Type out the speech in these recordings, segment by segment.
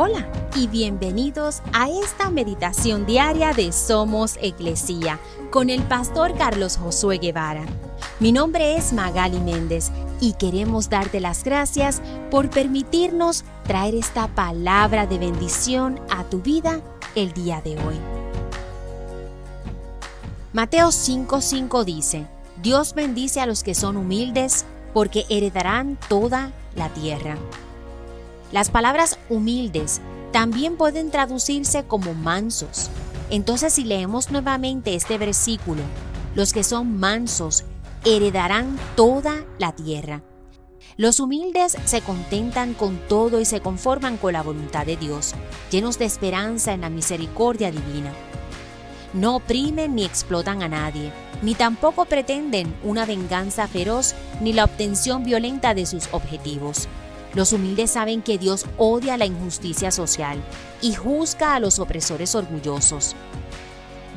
Hola y bienvenidos a esta meditación diaria de Somos Iglesia con el pastor Carlos Josué Guevara. Mi nombre es Magali Méndez y queremos darte las gracias por permitirnos traer esta palabra de bendición a tu vida el día de hoy. Mateo 5:5 dice, Dios bendice a los que son humildes porque heredarán toda la tierra. Las palabras humildes también pueden traducirse como mansos. Entonces si leemos nuevamente este versículo, los que son mansos heredarán toda la tierra. Los humildes se contentan con todo y se conforman con la voluntad de Dios, llenos de esperanza en la misericordia divina. No oprimen ni explotan a nadie, ni tampoco pretenden una venganza feroz ni la obtención violenta de sus objetivos. Los humildes saben que Dios odia la injusticia social y juzga a los opresores orgullosos.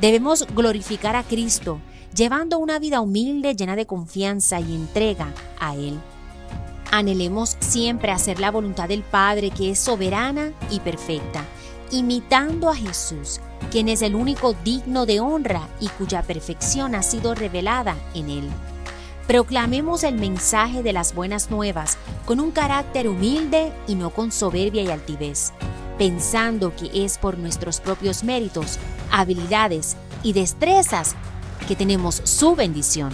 Debemos glorificar a Cristo, llevando una vida humilde llena de confianza y entrega a Él. Anhelemos siempre hacer la voluntad del Padre que es soberana y perfecta, imitando a Jesús, quien es el único digno de honra y cuya perfección ha sido revelada en Él. Proclamemos el mensaje de las buenas nuevas con un carácter humilde y no con soberbia y altivez, pensando que es por nuestros propios méritos, habilidades y destrezas que tenemos su bendición.